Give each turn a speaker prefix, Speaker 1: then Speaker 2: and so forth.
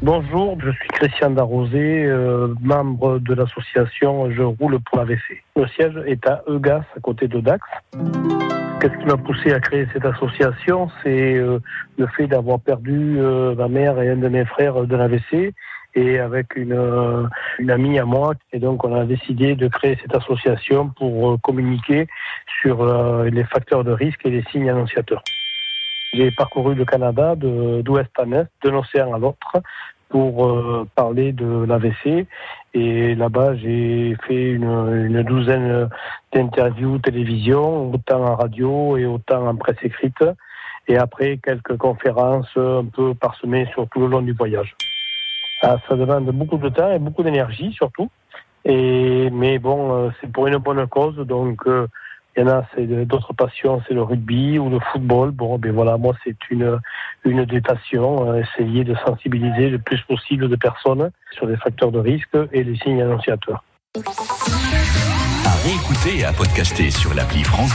Speaker 1: Bonjour, je suis Christian Darosé, euh, membre de l'association Je roule pour l'AVC. Le siège est à Eugas, à côté de Dax. Qu'est-ce qui m'a poussé à créer cette association? C'est euh, le fait d'avoir perdu euh, ma mère et un de mes frères de l'AVC et avec une, amie à moi. Et donc, on a décidé de créer cette association pour communiquer sur les facteurs de risque et les signes annonciateurs. J'ai parcouru le Canada d'ouest en est, d'un océan à l'autre, pour euh, parler de l'AVC. Et là-bas, j'ai fait une, une douzaine d'interviews télévision, autant en radio et autant en presse écrite. Et après, quelques conférences un peu parsemées sur tout le long du voyage. Ah, ça demande beaucoup de temps et beaucoup d'énergie surtout. Et mais bon, euh, c'est pour une bonne cause. Donc euh, il y en a, d'autres passions, c'est le rugby ou le football. Bon, ben voilà, moi c'est une une des passions, euh, essayer de sensibiliser le plus possible de personnes sur les facteurs de risque et les signes annonciateurs.
Speaker 2: À réécouter et à podcaster sur l'appli France.